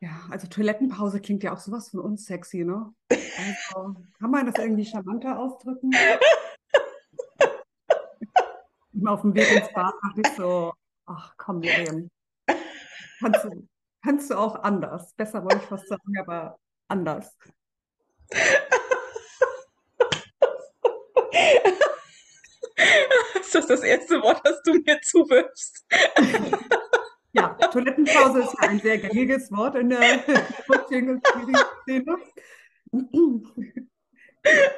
Ja, also Toilettenpause klingt ja auch sowas von unsexy, ne? Also, kann man das irgendwie charmanter ausdrücken? Immer auf dem Weg ins Bad dachte ich so, ach komm, Miriam, kannst du, kannst du auch anders. Besser wollte ich fast sagen, aber anders. Ist das das erste Wort, das du mir zuwirfst? Ja, Toilettenpause ist ja ein sehr gängiges Wort in der Szene.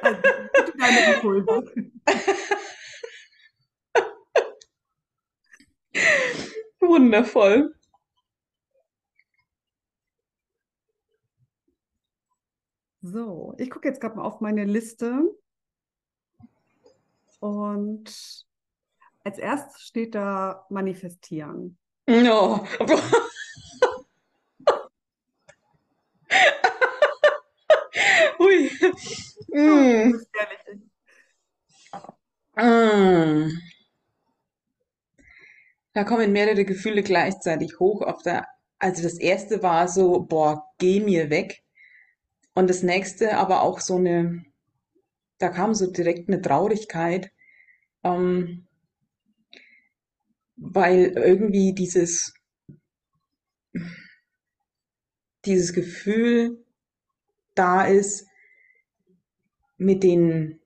Also, bitte deine Impulse. Wundervoll. So, ich gucke jetzt gerade mal auf meine Liste. Und als erstes steht da manifestieren. No. Ui. Mm. Mm. Da kommen mehrere Gefühle gleichzeitig hoch. Auf der, also das erste war so, boah, geh mir weg. Und das nächste aber auch so eine, da kam so direkt eine Traurigkeit, ähm, weil irgendwie dieses, dieses Gefühl da ist, mit den,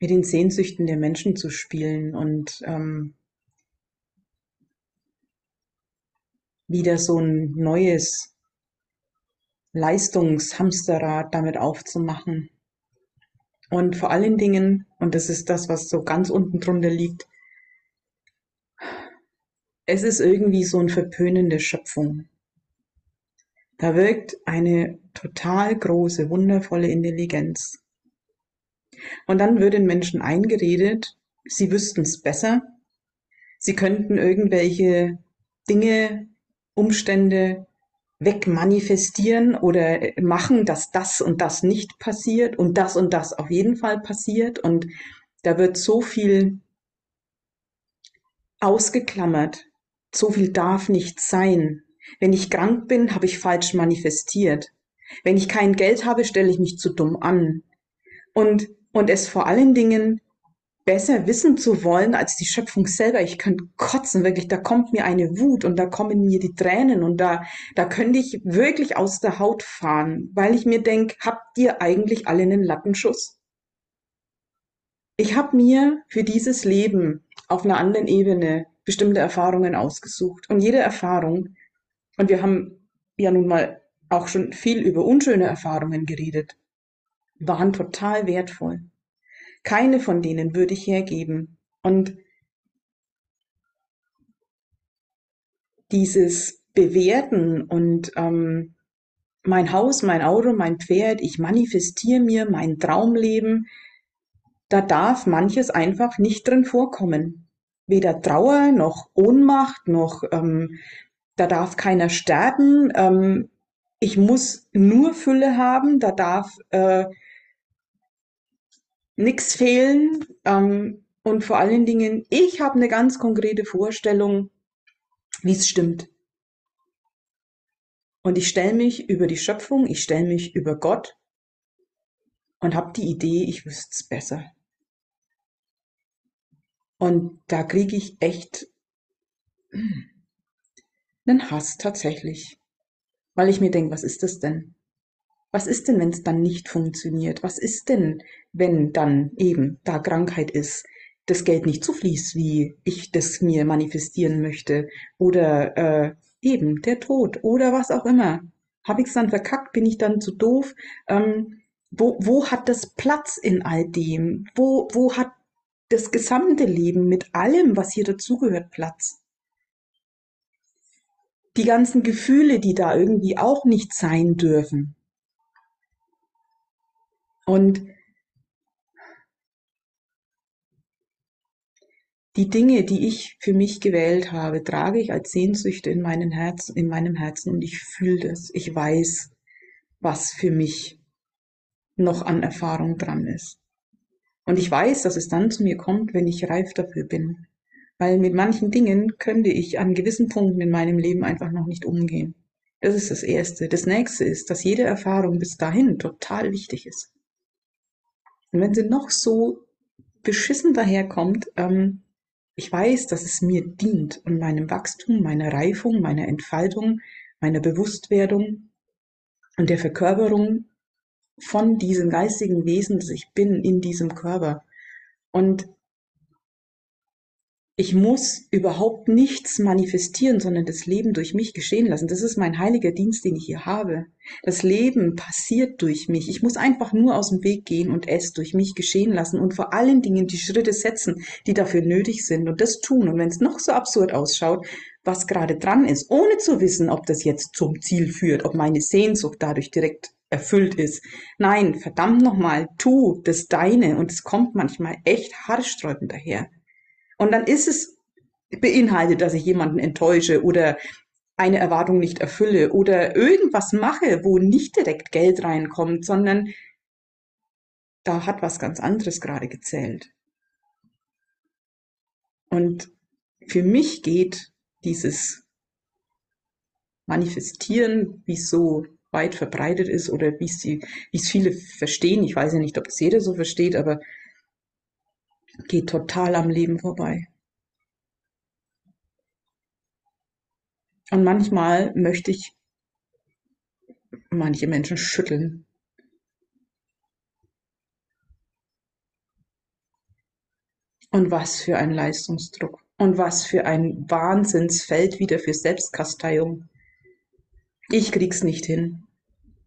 mit den Sehnsüchten der Menschen zu spielen und ähm, wieder so ein neues Leistungshamsterrad damit aufzumachen. Und vor allen Dingen, und das ist das, was so ganz unten drunter liegt, es ist irgendwie so eine verpönende Schöpfung. Da wirkt eine total große, wundervolle Intelligenz. Und dann wird den Menschen eingeredet, sie wüssten es besser, sie könnten irgendwelche Dinge, Umstände wegmanifestieren oder machen, dass das und das nicht passiert und das und das auf jeden Fall passiert. Und da wird so viel ausgeklammert, so viel darf nicht sein. Wenn ich krank bin, habe ich falsch manifestiert. Wenn ich kein Geld habe, stelle ich mich zu dumm an. Und, und es vor allen Dingen besser wissen zu wollen als die Schöpfung selber. Ich könnte kotzen, wirklich, da kommt mir eine Wut und da kommen mir die Tränen und da, da könnte ich wirklich aus der Haut fahren, weil ich mir denke, habt ihr eigentlich alle einen Lattenschuss? Ich habe mir für dieses Leben auf einer anderen Ebene bestimmte Erfahrungen ausgesucht und jede Erfahrung, und wir haben ja nun mal auch schon viel über unschöne Erfahrungen geredet, waren total wertvoll. Keine von denen würde ich hergeben. Und dieses Bewerten und ähm, mein Haus, mein Auto, mein Pferd, ich manifestiere mir mein Traumleben, da darf manches einfach nicht drin vorkommen. Weder Trauer noch Ohnmacht noch ähm, da darf keiner sterben. Ähm, ich muss nur Fülle haben, da darf äh, nichts fehlen. Ähm, und vor allen Dingen, ich habe eine ganz konkrete Vorstellung, wie es stimmt. Und ich stelle mich über die Schöpfung, ich stelle mich über Gott und habe die Idee, ich wüsste es besser. Und da kriege ich echt einen Hass tatsächlich. Weil ich mir denke, was ist das denn? Was ist denn, wenn es dann nicht funktioniert? Was ist denn, wenn dann eben da Krankheit ist, das Geld nicht so fließt, wie ich das mir manifestieren möchte? Oder äh, eben der Tod oder was auch immer. Habe ich es dann verkackt? Bin ich dann zu doof? Ähm, wo, wo hat das Platz in all dem? Wo, wo hat das gesamte Leben mit allem, was hier dazugehört, Platz? Die ganzen Gefühle, die da irgendwie auch nicht sein dürfen. Und die Dinge, die ich für mich gewählt habe, trage ich als Sehnsüchte in, meinem Herz, in meinem Herzen und ich fühle das. Ich weiß, was für mich noch an Erfahrung dran ist. Und ich weiß, dass es dann zu mir kommt, wenn ich reif dafür bin. weil mit manchen Dingen könnte ich an gewissen Punkten in meinem Leben einfach noch nicht umgehen. Das ist das Erste. Das Nächste ist, dass jede Erfahrung bis dahin total wichtig ist. Und wenn sie noch so beschissen daherkommt, ähm, ich weiß, dass es mir dient und meinem Wachstum, meiner Reifung, meiner Entfaltung, meiner Bewusstwerdung und der Verkörperung von diesem geistigen Wesen, das ich bin, in diesem Körper. Und ich muss überhaupt nichts manifestieren, sondern das Leben durch mich geschehen lassen. Das ist mein heiliger Dienst, den ich hier habe. Das Leben passiert durch mich. Ich muss einfach nur aus dem Weg gehen und es durch mich geschehen lassen und vor allen Dingen die Schritte setzen, die dafür nötig sind und das tun. Und wenn es noch so absurd ausschaut, was gerade dran ist, ohne zu wissen, ob das jetzt zum Ziel führt, ob meine Sehnsucht dadurch direkt erfüllt ist. Nein, verdammt nochmal, tu das Deine und es kommt manchmal echt haarsträubend daher. Und dann ist es beinhaltet, dass ich jemanden enttäusche oder eine Erwartung nicht erfülle oder irgendwas mache, wo nicht direkt Geld reinkommt, sondern da hat was ganz anderes gerade gezählt. Und für mich geht dieses Manifestieren, wie es so weit verbreitet ist oder wie es viele verstehen, ich weiß ja nicht, ob es jeder so versteht, aber geht total am Leben vorbei. Und manchmal möchte ich manche Menschen schütteln. Und was für ein Leistungsdruck. Und was für ein Wahnsinnsfeld wieder für Selbstkasteiung. Ich krieg's nicht hin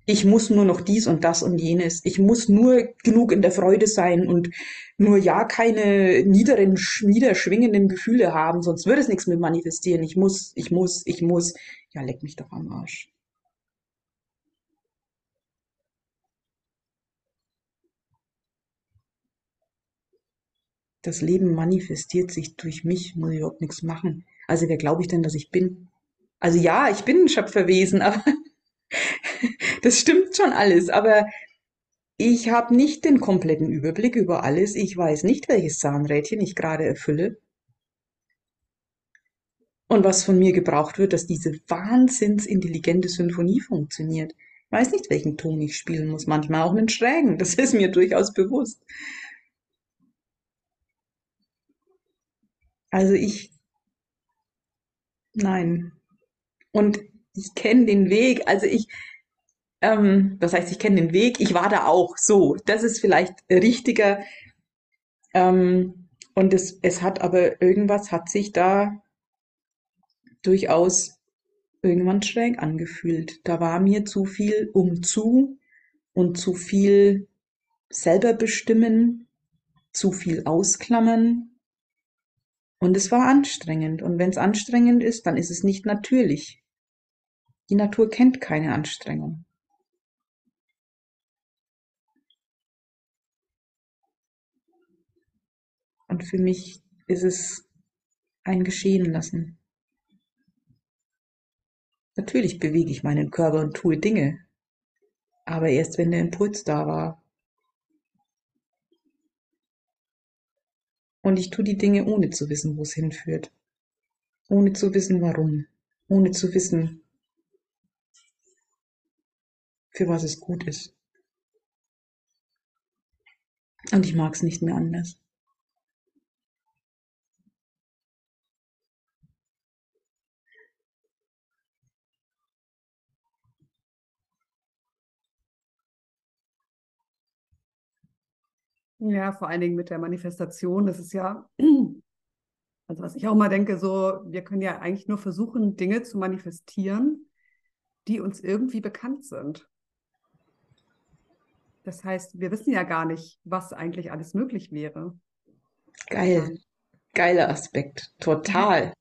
ich muss nur noch dies und das und jenes. Ich muss nur genug in der Freude sein und nur ja keine niederen, niederschwingenden Gefühle haben, sonst würde es nichts mit manifestieren. Ich muss, ich muss, ich muss. Ja, leck mich doch am Arsch. Das Leben manifestiert sich durch mich, muss ich überhaupt nichts machen. Also wer glaube ich denn, dass ich bin? Also ja, ich bin ein Schöpferwesen, aber das stimmt schon alles, aber ich habe nicht den kompletten Überblick über alles. Ich weiß nicht, welches Zahnrädchen ich gerade erfülle. Und was von mir gebraucht wird, dass diese wahnsinnsintelligente Symphonie funktioniert. Ich weiß nicht, welchen Ton ich spielen muss. Manchmal auch einen schrägen. Das ist mir durchaus bewusst. Also ich, nein. Und ich kenne den Weg. Also ich, ähm, das heißt, ich kenne den Weg, ich war da auch so. Das ist vielleicht richtiger. Ähm, und es, es hat aber irgendwas hat sich da durchaus irgendwann schräg angefühlt. Da war mir zu viel um zu und zu viel selber bestimmen, zu viel ausklammern. Und es war anstrengend. Und wenn es anstrengend ist, dann ist es nicht natürlich. Die Natur kennt keine Anstrengung. Und für mich ist es ein Geschehen lassen. Natürlich bewege ich meinen Körper und tue Dinge, aber erst wenn der Impuls da war. Und ich tue die Dinge ohne zu wissen, wo es hinführt. Ohne zu wissen, warum. Ohne zu wissen, für was es gut ist. Und ich mag es nicht mehr anders. Ja, vor allen Dingen mit der Manifestation. Das ist ja, also was ich auch mal denke, so, wir können ja eigentlich nur versuchen, Dinge zu manifestieren, die uns irgendwie bekannt sind. Das heißt, wir wissen ja gar nicht, was eigentlich alles möglich wäre. Geil. Geiler Aspekt. Total.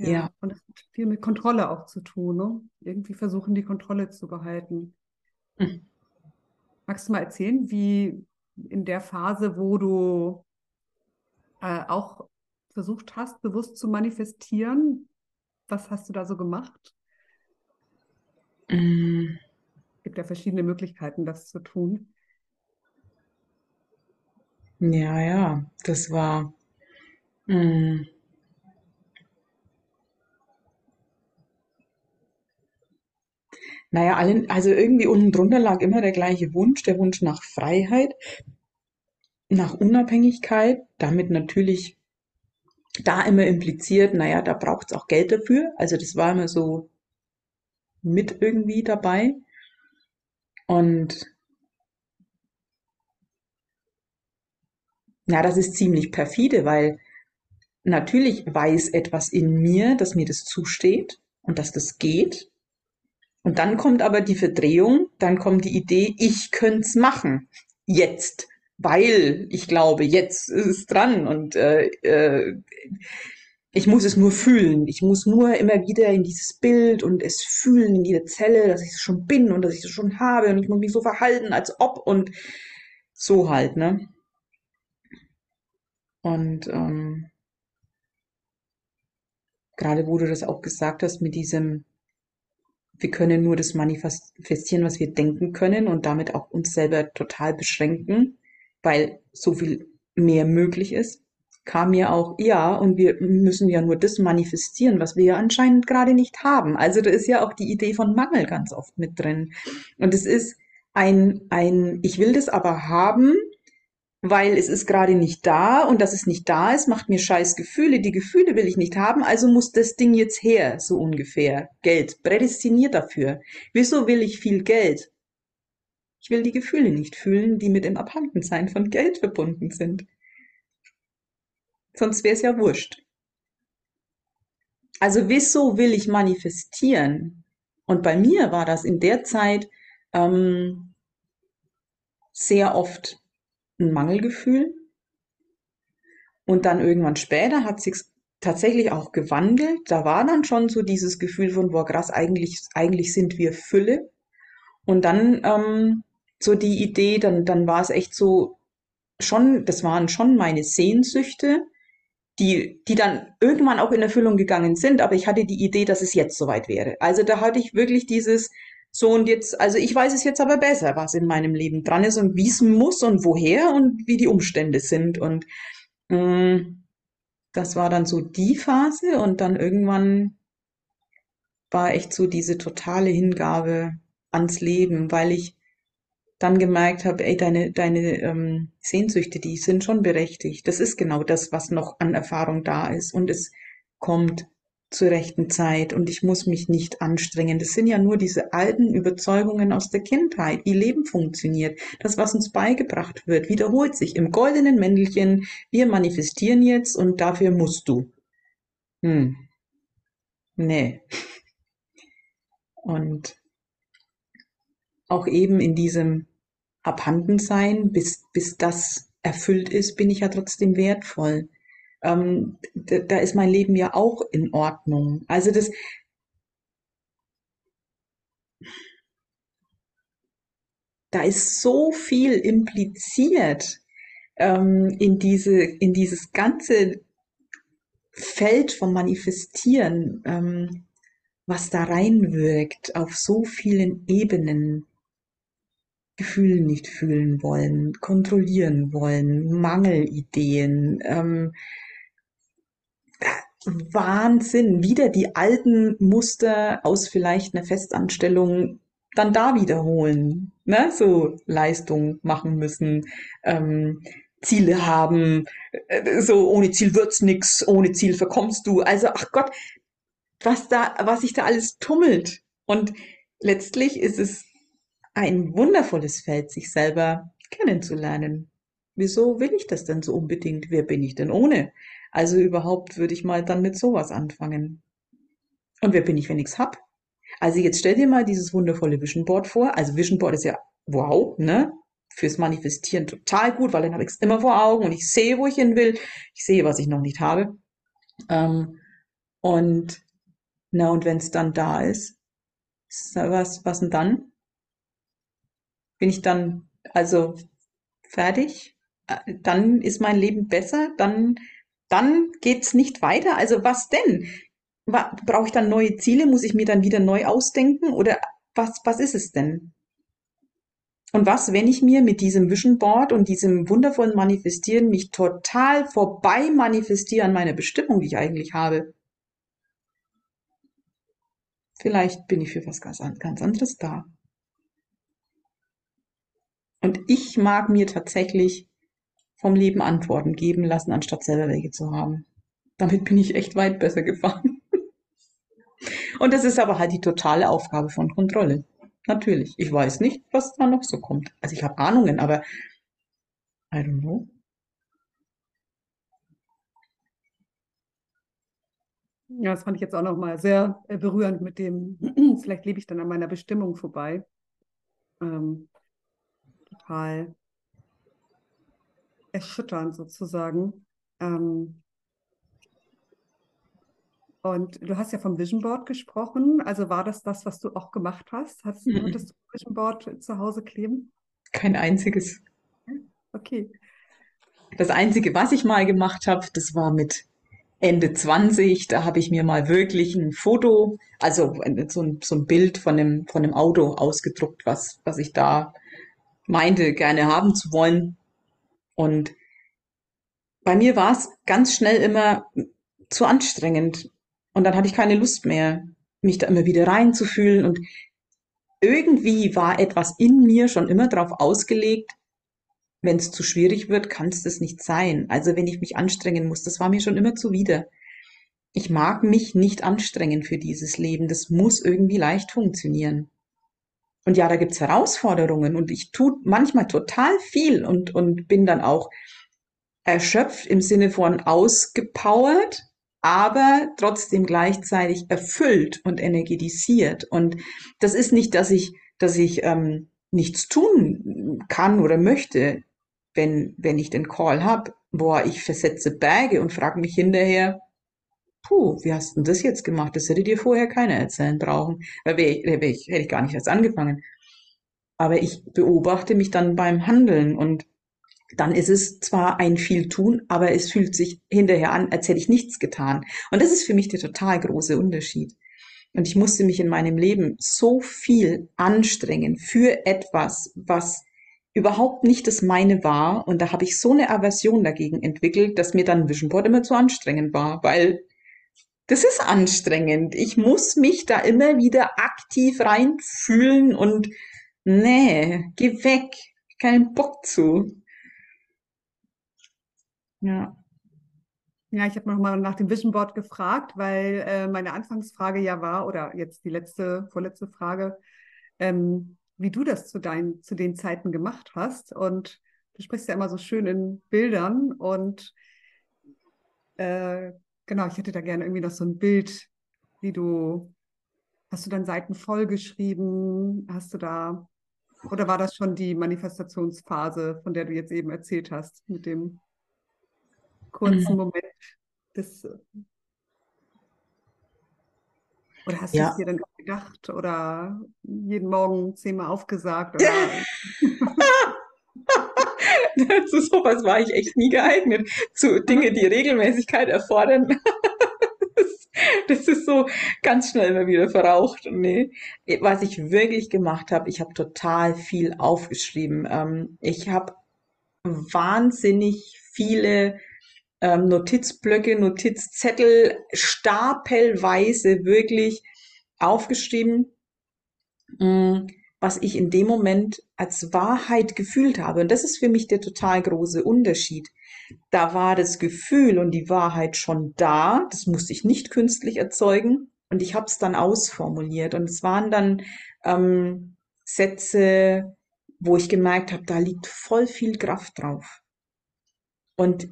Ja. ja. Und das hat viel mit Kontrolle auch zu tun, ne? Irgendwie versuchen, die Kontrolle zu behalten. Mhm. Magst du mal erzählen, wie in der Phase, wo du äh, auch versucht hast, bewusst zu manifestieren, was hast du da so gemacht? Mhm. Es gibt ja verschiedene Möglichkeiten, das zu tun. Ja, ja, das war. Mh. Naja, allen, also irgendwie unten drunter lag immer der gleiche Wunsch, der Wunsch nach Freiheit, nach Unabhängigkeit, damit natürlich da immer impliziert, naja, da braucht es auch Geld dafür. Also das war immer so mit irgendwie dabei. Und ja, das ist ziemlich perfide, weil natürlich weiß etwas in mir, dass mir das zusteht und dass das geht. Und dann kommt aber die Verdrehung, dann kommt die Idee, ich könnte es machen. Jetzt. Weil ich glaube, jetzt ist es dran und äh, äh, ich muss es nur fühlen. Ich muss nur immer wieder in dieses Bild und es fühlen in jeder Zelle, dass ich es schon bin und dass ich es schon habe und ich muss mich so verhalten, als ob und so halt, ne? Und ähm, gerade wo du das auch gesagt hast mit diesem, wir können nur das manifestieren, was wir denken können und damit auch uns selber total beschränken, weil so viel mehr möglich ist kam mir auch, ja, und wir müssen ja nur das manifestieren, was wir ja anscheinend gerade nicht haben. Also da ist ja auch die Idee von Mangel ganz oft mit drin. Und es ist ein, ein, ich will das aber haben, weil es ist gerade nicht da und dass es nicht da ist, macht mir scheiß Gefühle. Die Gefühle will ich nicht haben, also muss das Ding jetzt her, so ungefähr. Geld, prädestiniert dafür. Wieso will ich viel Geld? Ich will die Gefühle nicht fühlen, die mit dem Abhandensein von Geld verbunden sind. Sonst wäre es ja wurscht. Also wieso will ich manifestieren? Und bei mir war das in der Zeit ähm, sehr oft ein Mangelgefühl. Und dann irgendwann später hat sich tatsächlich auch gewandelt. Da war dann schon so dieses Gefühl von, boah, krass, eigentlich, eigentlich sind wir Fülle. Und dann ähm, so die Idee, dann, dann war es echt so, schon, das waren schon meine Sehnsüchte, die, die dann irgendwann auch in Erfüllung gegangen sind, aber ich hatte die Idee, dass es jetzt soweit wäre. Also da hatte ich wirklich dieses, so und jetzt, also ich weiß es jetzt aber besser, was in meinem Leben dran ist und wie es muss und woher und wie die Umstände sind. Und mh, mm, das war dann so die Phase und dann irgendwann war echt so diese totale Hingabe ans Leben, weil ich dann gemerkt habe, ey, deine, deine ähm, Sehnsüchte, die sind schon berechtigt. Das ist genau das, was noch an Erfahrung da ist. Und es kommt zur rechten Zeit und ich muss mich nicht anstrengen. Das sind ja nur diese alten Überzeugungen aus der Kindheit, wie Leben funktioniert. Das, was uns beigebracht wird, wiederholt sich im goldenen Mäntelchen. Wir manifestieren jetzt und dafür musst du. Hm. Nee. Und auch eben in diesem abhanden sein, bis, bis das erfüllt ist, bin ich ja trotzdem wertvoll. Ähm, da, ist mein Leben ja auch in Ordnung. Also das, da ist so viel impliziert ähm, in diese, in dieses ganze Feld vom Manifestieren, ähm, was da reinwirkt auf so vielen Ebenen. Gefühle nicht fühlen wollen, kontrollieren wollen, Mangelideen, ähm, Wahnsinn, wieder die alten Muster aus vielleicht einer Festanstellung dann da wiederholen, ne? so Leistung machen müssen, ähm, Ziele haben, äh, so ohne Ziel wird's nix, ohne Ziel verkommst du. Also, ach Gott, was da, was sich da alles tummelt. Und letztlich ist es ein wundervolles Feld, sich selber kennenzulernen. Wieso will ich das denn so unbedingt? Wer bin ich denn ohne? Also überhaupt würde ich mal dann mit sowas anfangen. Und wer bin ich, wenn ich's hab? Also jetzt stell dir mal dieses wundervolle Vision Board vor. Also Vision Board ist ja wow, ne? Fürs Manifestieren total gut, weil dann habe ich es immer vor Augen und ich sehe, wo ich hin will. Ich sehe, was ich noch nicht habe. Ähm, und na, und wenn es dann da ist, was, was denn dann? bin ich dann also fertig, äh, dann ist mein Leben besser, dann, dann geht's nicht weiter. Also was denn? Brauche ich dann neue Ziele? Muss ich mir dann wieder neu ausdenken? Oder was, was ist es denn? Und was, wenn ich mir mit diesem Vision Board und diesem wundervollen Manifestieren mich total vorbei manifestiere an meiner Bestimmung, die ich eigentlich habe? Vielleicht bin ich für was ganz, ganz anderes da. Und ich mag mir tatsächlich vom Leben Antworten geben lassen, anstatt selber welche zu haben. Damit bin ich echt weit besser gefahren. Und das ist aber halt die totale Aufgabe von Kontrolle. Natürlich. Ich weiß nicht, was da noch so kommt. Also ich habe Ahnungen, aber I don't know. Ja, das fand ich jetzt auch nochmal sehr äh, berührend mit dem, vielleicht lebe ich dann an meiner Bestimmung vorbei. Ähm, total erschütternd sozusagen. Ähm, und du hast ja vom Vision Board gesprochen. Also war das das, was du auch gemacht hast? Hast, mhm. Du ein Vision Board zu Hause kleben? Kein einziges. Okay. Das Einzige, was ich mal gemacht habe, das war mit Ende 20. Da habe ich mir mal wirklich ein Foto, also so ein, so ein Bild von einem, von einem Auto ausgedruckt, was, was ich da meinte, gerne haben zu wollen. Und bei mir war es ganz schnell immer zu anstrengend. Und dann hatte ich keine Lust mehr, mich da immer wieder reinzufühlen. Und irgendwie war etwas in mir schon immer darauf ausgelegt, wenn es zu schwierig wird, kann es das nicht sein. Also wenn ich mich anstrengen muss, das war mir schon immer zuwider. Ich mag mich nicht anstrengen für dieses Leben. Das muss irgendwie leicht funktionieren. Und ja, da gibt's Herausforderungen und ich tue manchmal total viel und, und bin dann auch erschöpft im Sinne von ausgepowert, aber trotzdem gleichzeitig erfüllt und energetisiert. Und das ist nicht, dass ich, dass ich ähm, nichts tun kann oder möchte, wenn, wenn ich den Call habe. Boah, ich versetze Berge und frage mich hinterher, puh, wie hast du das jetzt gemacht? Das hätte dir vorher keiner erzählen brauchen. Weil wär ich, wär ich, hätte ich gar nicht erst angefangen. Aber ich beobachte mich dann beim Handeln und dann ist es zwar ein viel tun, aber es fühlt sich hinterher an, als hätte ich nichts getan. Und das ist für mich der total große Unterschied. Und ich musste mich in meinem Leben so viel anstrengen für etwas, was überhaupt nicht das meine war. Und da habe ich so eine Aversion dagegen entwickelt, dass mir dann Vision Board immer zu anstrengend war, weil das ist anstrengend. Ich muss mich da immer wieder aktiv reinfühlen und nee, geh weg. Keinen Bock zu. Ja. Ja, ich habe nochmal nach dem Vision Board gefragt, weil äh, meine Anfangsfrage ja war, oder jetzt die letzte, vorletzte Frage, ähm, wie du das zu, dein, zu den Zeiten gemacht hast. Und du sprichst ja immer so schön in Bildern und äh, genau, ich hätte da gerne irgendwie noch so ein Bild, wie du, hast du dann Seiten voll geschrieben? Hast du da, oder war das schon die Manifestationsphase, von der du jetzt eben erzählt hast, mit dem kurzen mhm. Moment des oder hast ja. du es dir dann gedacht oder jeden Morgen zehnmal aufgesagt? Zu sowas war ich echt nie geeignet. Zu Dinge, die Regelmäßigkeit erfordern. das ist so ganz schnell immer wieder verraucht. Nee. Was ich wirklich gemacht habe, ich habe total viel aufgeschrieben. Ähm, ich habe wahnsinnig viele ähm, Notizblöcke, Notizzettel stapelweise wirklich aufgeschrieben, mm, was ich in dem Moment als Wahrheit gefühlt habe. Und das ist für mich der total große Unterschied. Da war das Gefühl und die Wahrheit schon da. Das musste ich nicht künstlich erzeugen. Und ich habe es dann ausformuliert. Und es waren dann ähm, Sätze, wo ich gemerkt habe, da liegt voll viel Kraft drauf. Und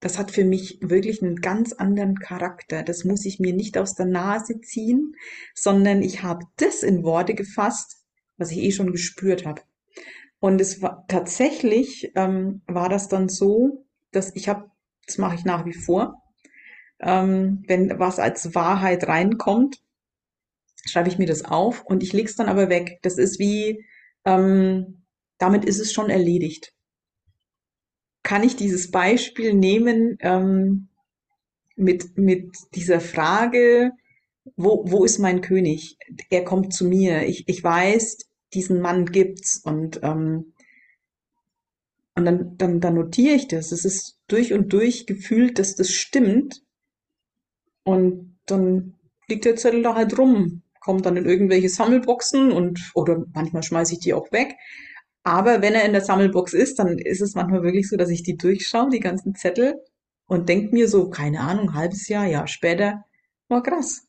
das hat für mich wirklich einen ganz anderen Charakter. Das muss ich mir nicht aus der Nase ziehen, sondern ich habe das in Worte gefasst, was ich eh schon gespürt habe. Und es war tatsächlich ähm, war das dann so, dass ich habe, das mache ich nach wie vor, ähm, wenn was als Wahrheit reinkommt, schreibe ich mir das auf und ich lege es dann aber weg. Das ist wie, ähm, damit ist es schon erledigt kann ich dieses Beispiel nehmen ähm, mit, mit dieser Frage, wo, wo ist mein König? Er kommt zu mir. Ich, ich weiß, diesen Mann gibt's und ähm, und dann, dann, dann notiere ich das. Es ist durch und durch gefühlt, dass das stimmt. Und dann liegt der Zettel da halt rum, kommt dann in irgendwelche Sammelboxen und oder manchmal schmeiße ich die auch weg. Aber wenn er in der Sammelbox ist, dann ist es manchmal wirklich so, dass ich die durchschaue, die ganzen Zettel, und denke mir so, keine Ahnung, halbes Jahr, Jahr später, war oh, krass.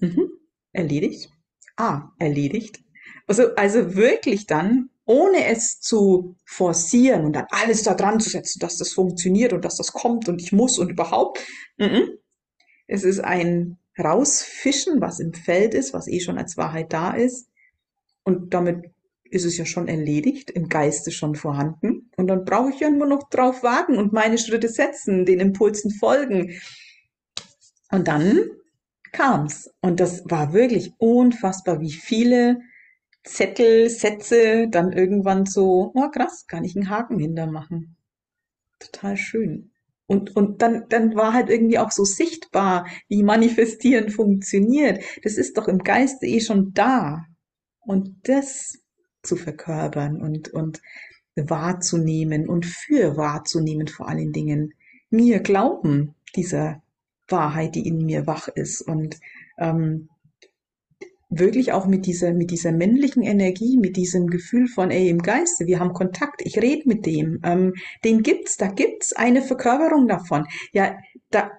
Mhm. Erledigt. Ah, erledigt. Also, also wirklich dann ohne es zu forcieren und dann alles da dran zu setzen, dass das funktioniert und dass das kommt und ich muss und überhaupt. Es ist ein Rausfischen, was im Feld ist, was eh schon als Wahrheit da ist. Und damit ist es ja schon erledigt, im Geiste schon vorhanden. Und dann brauche ich ja nur noch drauf warten und meine Schritte setzen, den Impulsen folgen. Und dann kam's. Und das war wirklich unfassbar, wie viele Zettel, Sätze dann irgendwann so, oh krass, kann ich einen Haken hintermachen. Total schön. Und, und dann, dann war halt irgendwie auch so sichtbar, wie Manifestieren funktioniert. Das ist doch im Geiste eh schon da. Und das zu verkörpern und, und wahrzunehmen und für wahrzunehmen vor allen Dingen. Mir glauben dieser Wahrheit, die in mir wach ist und ähm, wirklich auch mit dieser, mit dieser männlichen Energie, mit diesem Gefühl von, ey, im Geiste, wir haben Kontakt, ich rede mit dem, ähm, den gibt's, da gibt's eine Verkörperung davon. Ja, da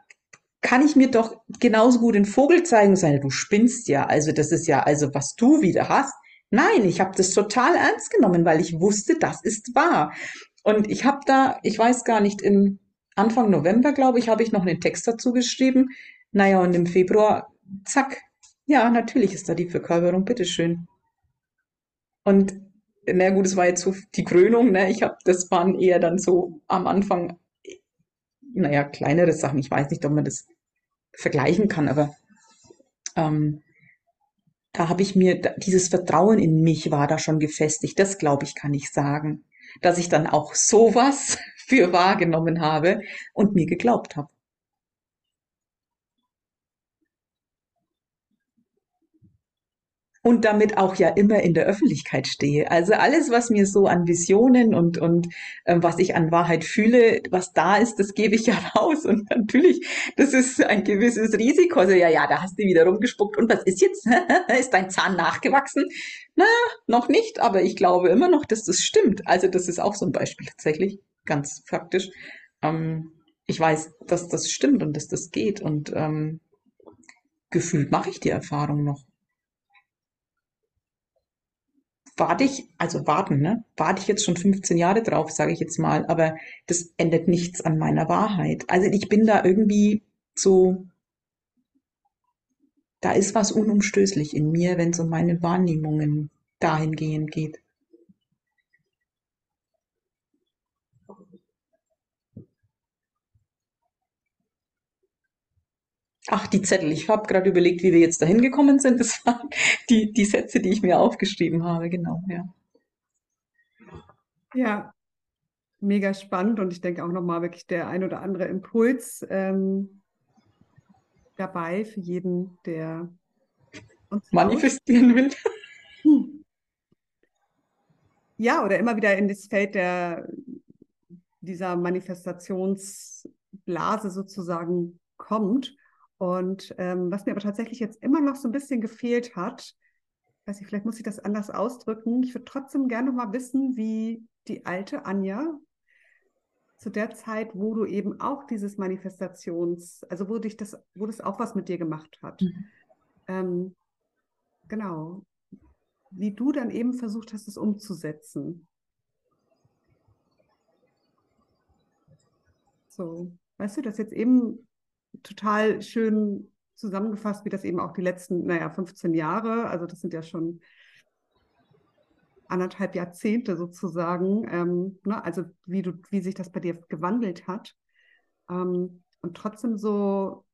kann ich mir doch genauso gut den Vogel zeigen und sagen, du spinnst ja, also das ist ja, also was du wieder hast. Nein, ich habe das total ernst genommen, weil ich wusste, das ist wahr. Und ich habe da, ich weiß gar nicht, im Anfang November, glaube ich, habe ich noch einen Text dazu geschrieben. Naja, und im Februar, zack, ja, natürlich ist da die Verkörperung, bitteschön. Und na gut, es war jetzt so die Krönung, ne? Ich habe, das waren eher dann so am Anfang, naja, kleinere Sachen. Ich weiß nicht, ob man das vergleichen kann, aber ähm, da habe ich mir, dieses Vertrauen in mich war da schon gefestigt. Das glaube ich, kann ich sagen. Dass ich dann auch sowas für wahrgenommen habe und mir geglaubt habe. Und damit auch ja immer in der Öffentlichkeit stehe. Also alles, was mir so an Visionen und, und äh, was ich an Wahrheit fühle, was da ist, das gebe ich ja raus. Und natürlich, das ist ein gewisses Risiko. Also ja, ja, da hast du wieder rumgespuckt. Und was ist jetzt? ist dein Zahn nachgewachsen? Na, noch nicht, aber ich glaube immer noch, dass das stimmt. Also das ist auch so ein Beispiel tatsächlich, ganz faktisch. Ähm, ich weiß, dass das stimmt und dass das geht. Und ähm, gefühlt mache ich die Erfahrung noch. Warte ich, also warten, ne? Warte ich jetzt schon 15 Jahre drauf, sage ich jetzt mal, aber das ändert nichts an meiner Wahrheit. Also ich bin da irgendwie so, da ist was unumstößlich in mir, wenn es um meine Wahrnehmungen dahingehend geht. Ach, die Zettel. Ich habe gerade überlegt, wie wir jetzt dahin gekommen sind. Das waren die, die Sätze, die ich mir aufgeschrieben habe. Genau, ja. Ja, mega spannend und ich denke auch nochmal wirklich der ein oder andere Impuls ähm, dabei für jeden, der uns manifestieren will. Hm. Ja, oder immer wieder in das Feld der, dieser Manifestationsblase sozusagen kommt. Und ähm, was mir aber tatsächlich jetzt immer noch so ein bisschen gefehlt hat, weiß ich, vielleicht muss ich das anders ausdrücken. Ich würde trotzdem gerne noch mal wissen, wie die alte Anja zu der Zeit, wo du eben auch dieses Manifestations, also wo dich das, wo das auch was mit dir gemacht hat. Mhm. Ähm, genau. Wie du dann eben versucht hast, es umzusetzen. So, weißt du, das jetzt eben total schön zusammengefasst, wie das eben auch die letzten, naja, 15 Jahre, also das sind ja schon anderthalb Jahrzehnte sozusagen, ähm, ne, also wie du, wie sich das bei dir gewandelt hat. Ähm, und trotzdem so,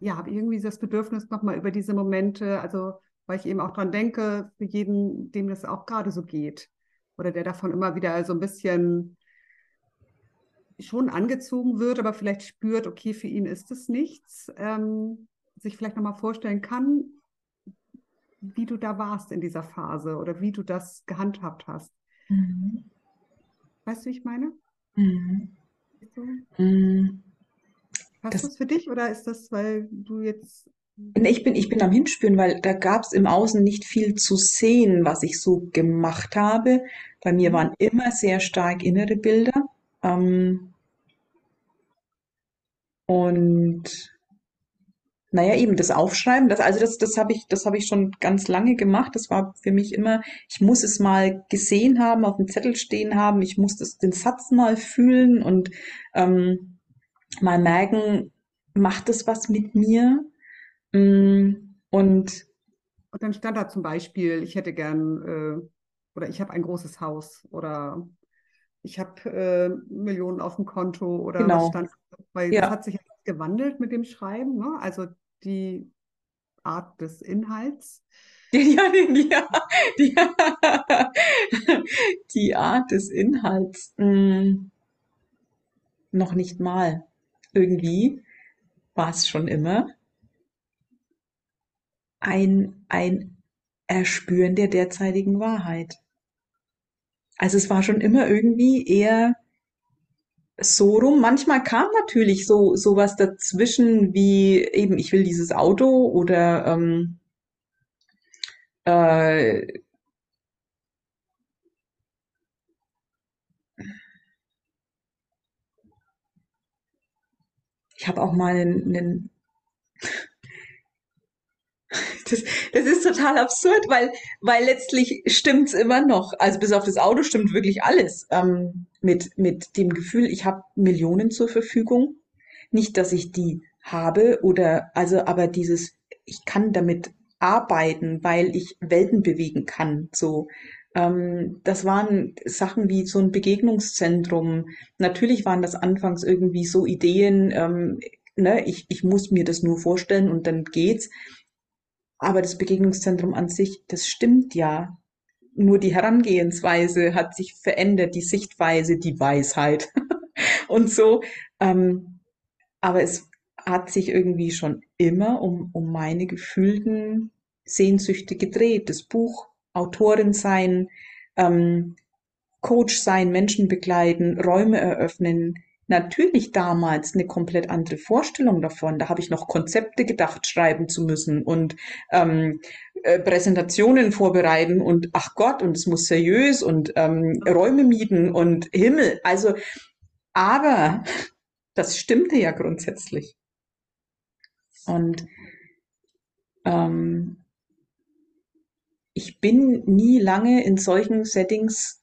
ja, habe irgendwie das Bedürfnis, nochmal über diese Momente, also weil ich eben auch dran denke, für jeden, dem das auch gerade so geht. Oder der davon immer wieder so ein bisschen schon angezogen wird, aber vielleicht spürt, okay, für ihn ist es nichts, ähm, sich vielleicht nochmal vorstellen kann, wie du da warst in dieser Phase oder wie du das gehandhabt hast. Mhm. Weißt du, wie ich meine? Mhm. So? Mhm. Hast das, du es für dich oder ist das, weil du jetzt. Ich bin, ich bin am Hinspüren, weil da gab es im Außen nicht viel zu sehen, was ich so gemacht habe. Bei mir mhm. waren immer sehr stark innere Bilder. Ähm, und naja, eben das Aufschreiben, das, also das, das habe ich, das ich schon ganz lange gemacht. Das war für mich immer, ich muss es mal gesehen haben, auf dem Zettel stehen haben, ich muss das, den Satz mal fühlen und ähm, mal merken, macht das was mit mir? Mm, und, und dann stand da zum Beispiel, ich hätte gern äh, oder ich habe ein großes Haus oder ich habe äh, Millionen auf dem Konto oder genau. was stand, weil ja. das hat sich gewandelt mit dem Schreiben, ne? also die Art des Inhalts. Ja, die, ja, die, die Art des Inhalts. Mh, hm, noch nicht mal. Irgendwie war es schon immer ein, ein Erspüren der derzeitigen Wahrheit. Also es war schon immer irgendwie eher so rum. Manchmal kam natürlich so sowas dazwischen wie eben, ich will dieses Auto oder ähm, äh, ich habe auch mal einen, einen das, das ist total absurd, weil, weil letztlich stimmt's immer noch. Also bis auf das Auto stimmt wirklich alles. Ähm, mit, mit dem Gefühl, ich habe Millionen zur Verfügung. Nicht, dass ich die habe oder also, aber dieses, ich kann damit arbeiten, weil ich Welten bewegen kann. So, ähm, das waren Sachen wie so ein Begegnungszentrum. Natürlich waren das anfangs irgendwie so Ideen. Ähm, ne, ich, ich muss mir das nur vorstellen und dann geht's. Aber das Begegnungszentrum an sich, das stimmt ja. Nur die Herangehensweise hat sich verändert, die Sichtweise, die Weisheit und so. Ähm, aber es hat sich irgendwie schon immer um, um meine gefühlten Sehnsüchte gedreht. Das Buch, Autorin sein, ähm, Coach sein, Menschen begleiten, Räume eröffnen, natürlich damals eine komplett andere Vorstellung davon. Da habe ich noch Konzepte gedacht, schreiben zu müssen und ähm, äh, Präsentationen vorbereiten und ach Gott, und es muss seriös und ähm, Räume mieten und Himmel. Also, aber das stimmte ja grundsätzlich. Und ähm, ich bin nie lange in solchen Settings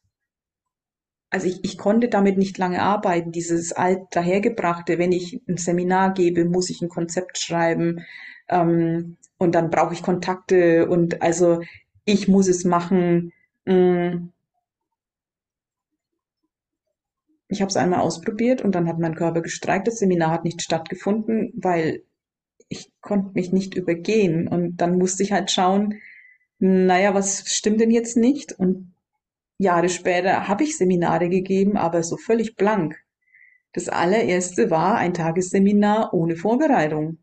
also ich, ich konnte damit nicht lange arbeiten, dieses alt dahergebrachte, wenn ich ein Seminar gebe, muss ich ein Konzept schreiben ähm, und dann brauche ich Kontakte und also ich muss es machen. Mm. Ich habe es einmal ausprobiert und dann hat mein Körper gestreikt. Das Seminar hat nicht stattgefunden, weil ich konnte mich nicht übergehen und dann musste ich halt schauen, naja, was stimmt denn jetzt nicht? Und Jahre später habe ich Seminare gegeben, aber so völlig blank. Das allererste war ein Tagesseminar ohne Vorbereitung.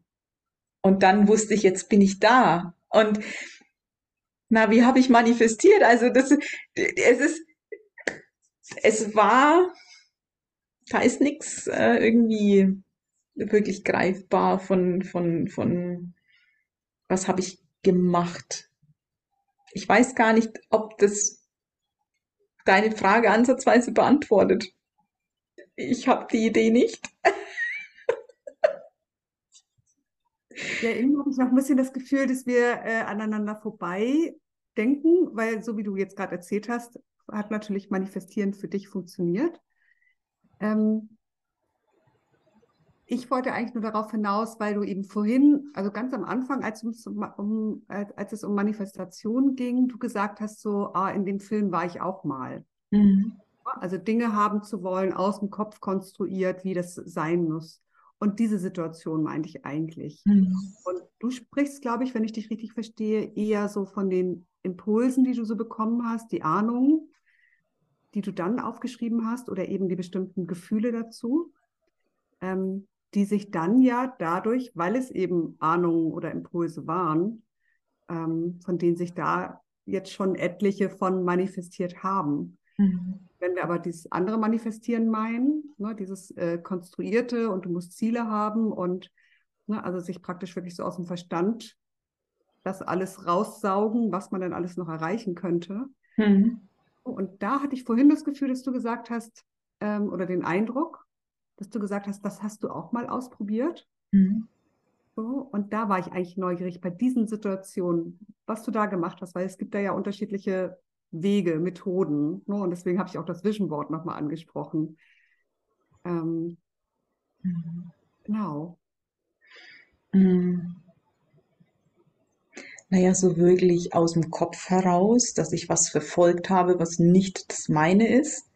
Und dann wusste ich, jetzt bin ich da. Und na, wie habe ich manifestiert? Also das, es ist, es war, da ist nichts äh, irgendwie wirklich greifbar von, von, von, was habe ich gemacht. Ich weiß gar nicht, ob das deine Frage ansatzweise beantwortet. Ich habe die Idee nicht. Ja, eben habe ich noch ein bisschen das Gefühl, dass wir äh, aneinander vorbei denken, weil so wie du jetzt gerade erzählt hast, hat natürlich Manifestieren für dich funktioniert. Ähm, ich wollte eigentlich nur darauf hinaus, weil du eben vorhin, also ganz am Anfang, als, um, als es um Manifestation ging, du gesagt hast, so, ah, in dem Film war ich auch mal. Mhm. Also Dinge haben zu wollen, aus dem Kopf konstruiert, wie das sein muss. Und diese Situation meinte ich eigentlich. Mhm. Und du sprichst, glaube ich, wenn ich dich richtig verstehe, eher so von den Impulsen, die du so bekommen hast, die Ahnungen, die du dann aufgeschrieben hast oder eben die bestimmten Gefühle dazu. Ähm, die sich dann ja dadurch, weil es eben Ahnungen oder Impulse waren, ähm, von denen sich da jetzt schon etliche von manifestiert haben. Mhm. Wenn wir aber dieses andere Manifestieren meinen, ne, dieses äh, Konstruierte und du musst Ziele haben und ne, also sich praktisch wirklich so aus dem Verstand das alles raussaugen, was man dann alles noch erreichen könnte. Mhm. Und da hatte ich vorhin das Gefühl, dass du gesagt hast, ähm, oder den Eindruck, dass du gesagt hast, das hast du auch mal ausprobiert. Mhm. So, und da war ich eigentlich neugierig bei diesen Situationen, was du da gemacht hast, weil es gibt da ja unterschiedliche Wege, Methoden. Ne? Und deswegen habe ich auch das Vision Board nochmal angesprochen. Ähm, mhm. Genau. Mhm. Naja, so wirklich aus dem Kopf heraus, dass ich was verfolgt habe, was nicht das meine ist,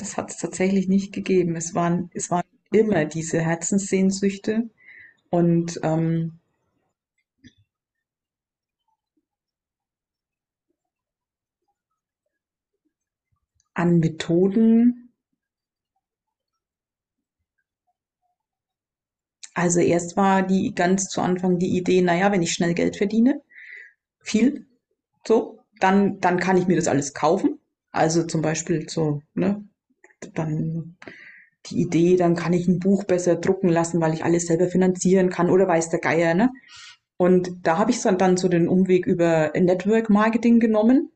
das hat es tatsächlich nicht gegeben. Es waren, es waren immer diese Herzenssehnsüchte und ähm, an Methoden. Also erst war die ganz zu Anfang die Idee, naja, wenn ich schnell Geld verdiene, viel, so, dann, dann kann ich mir das alles kaufen. Also zum Beispiel so, ne, dann die Idee, dann kann ich ein Buch besser drucken lassen, weil ich alles selber finanzieren kann oder weiß der Geier, ne? Und da habe ich dann so den Umweg über Network Marketing genommen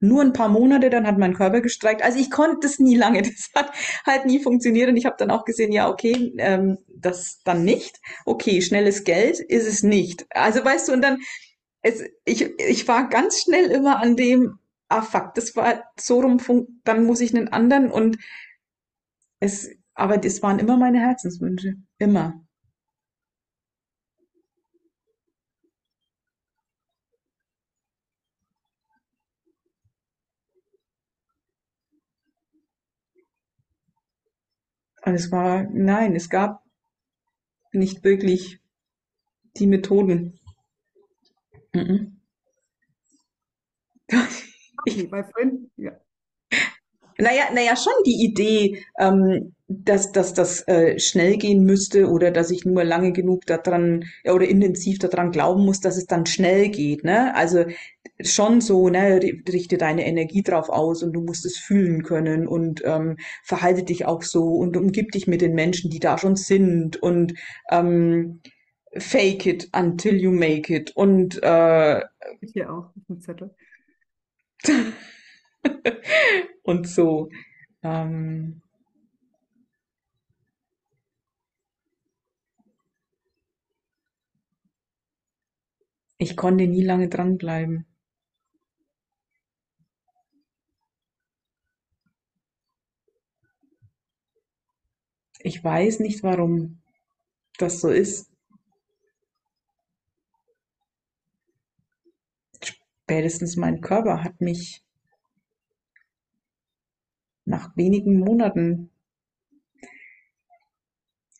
nur ein paar Monate, dann hat mein Körper gestreikt. Also ich konnte das nie lange. Das hat halt nie funktioniert. Und ich habe dann auch gesehen, ja, okay, ähm, das dann nicht. Okay, schnelles Geld ist es nicht. Also weißt du, und dann, es, ich, ich war ganz schnell immer an dem, ah fuck, das war so rum, dann muss ich einen anderen und es, aber das waren immer meine Herzenswünsche. Immer. es war, nein, es gab nicht wirklich die Methoden. Mhm. Okay, bei Freunden, ja. Naja, naja, schon die Idee, ähm, dass, dass das äh, schnell gehen müsste oder dass ich nur lange genug daran ja, oder intensiv daran glauben muss, dass es dann schnell geht. Ne? Also schon so, ne, richte deine Energie drauf aus und du musst es fühlen können und ähm, verhalte dich auch so und umgib dich mit den Menschen, die da schon sind und ähm, fake it until you make it und äh, ich hier auch auf dem Zettel und so ähm, ich konnte nie lange dranbleiben. Ich weiß nicht, warum das so ist. Spätestens mein Körper hat mich nach wenigen Monaten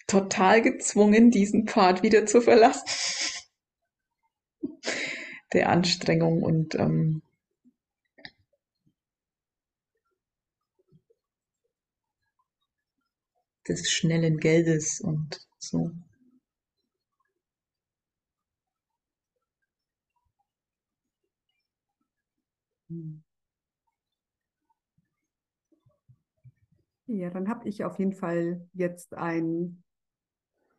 total gezwungen, diesen Pfad wieder zu verlassen. Der Anstrengung und ähm, des schnellen Geldes und so. Ja, dann habe ich auf jeden Fall jetzt ein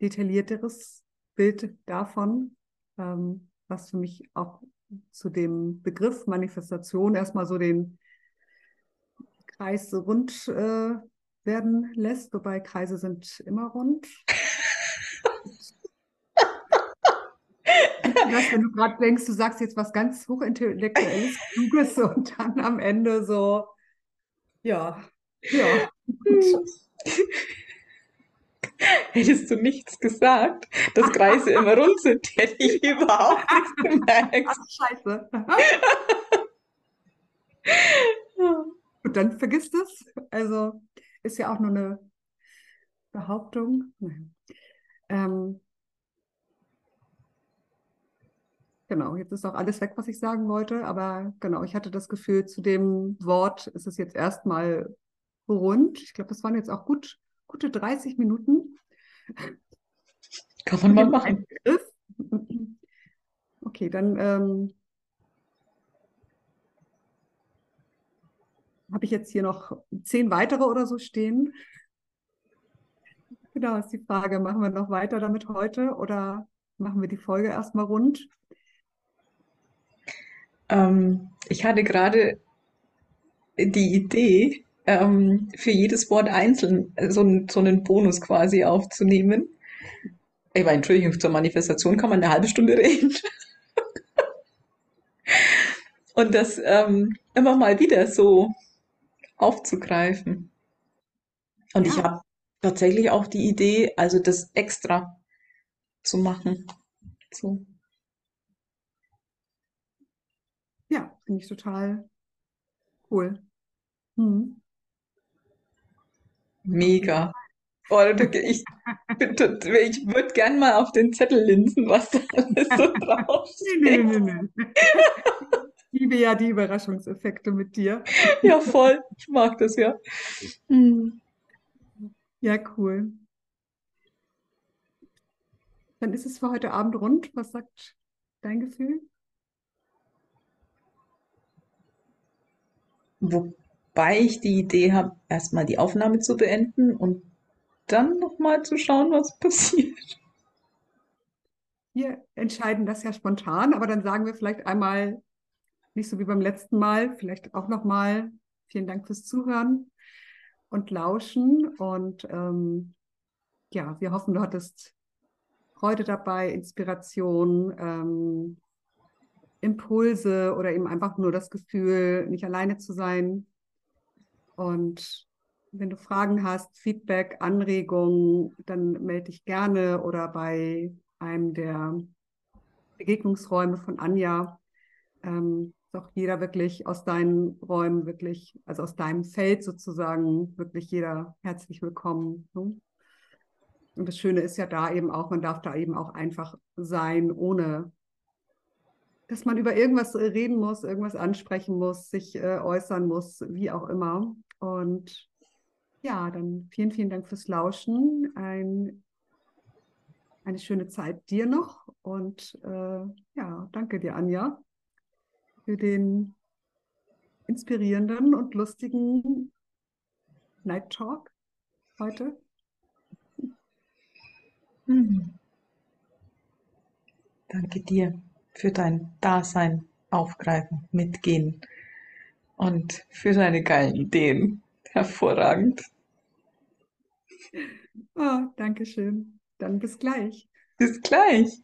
detaillierteres Bild davon, ähm, was für mich auch zu dem Begriff Manifestation erstmal so den Kreis rund äh, werden lässt, wobei Kreise sind immer rund. das, wenn du gerade denkst, du sagst jetzt was ganz hochintellektuelles, kluges und dann am Ende so, ja, ja. Hättest du nichts gesagt, dass Kreise immer rund sind, hätte ich überhaupt nichts gemerkt. Ach, scheiße. Und dann vergisst es. Also, ist ja auch nur eine Behauptung. Ähm, genau, jetzt ist auch alles weg, was ich sagen wollte, aber genau, ich hatte das Gefühl, zu dem Wort ist es jetzt erstmal rund. Ich glaube, das waren jetzt auch gut, gute 30 Minuten. Kann man mal machen. Okay, dann ähm, habe ich jetzt hier noch zehn weitere oder so stehen. Genau, ist die Frage, machen wir noch weiter damit heute oder machen wir die Folge erstmal rund? Ähm, ich hatte gerade die Idee, ähm, für jedes Wort einzeln so, so einen Bonus quasi aufzunehmen. Ich meine, Entschuldigung, zur Manifestation kann man eine halbe Stunde reden. Und das ähm, immer mal wieder so aufzugreifen. Und Ja. ich habe tatsächlich auch die Idee, also das extra zu machen. So. Ja, finde ich total cool. Hm. Mega. Oh, ich, ich würde gern mal auf den Zettel linsen, was da alles so draufsteht. Nee, nee, nee, nee. Ich liebe ja die Überraschungseffekte mit dir. Ja, voll. Ich mag das ja. Hm. Ja, cool. Dann ist es für heute Abend rund. Was sagt dein Gefühl? Wobei ich die Idee habe, erstmal die Aufnahme zu beenden und dann nochmal zu schauen, was passiert. Wir entscheiden das ja spontan, aber dann sagen wir vielleicht einmal, nicht so wie beim letzten Mal, vielleicht auch nochmal vielen Dank fürs Zuhören und Lauschen. Und ähm, ja, wir hoffen, du hattest Freude dabei, Inspiration, ähm, Impulse oder eben einfach nur das Gefühl, nicht alleine zu sein. Und wenn du Fragen hast, Feedback, Anregungen, dann melde dich gerne oder bei einem der Begegnungsräume von Anja. Ähm, ist auch jeder wirklich aus deinen Räumen wirklich, also aus deinem Feld sozusagen, wirklich jeder herzlich willkommen. Ne? Und das Schöne ist ja da eben auch, man darf da eben auch einfach sein, ohne dass man über irgendwas reden muss, irgendwas ansprechen muss, sich äh, äußern muss, wie auch immer. Und ja, dann vielen, vielen Dank fürs Lauschen. Ein, eine schöne Zeit dir noch. Und äh, ja, danke dir, Anja, für den inspirierenden und lustigen Night Talk heute. Hm. Danke dir für dein Dasein, Aufgreifen, Mitgehen und für deine geilen Ideen. Hervorragend. Oh, danke schön. Dann bis gleich. Bis gleich.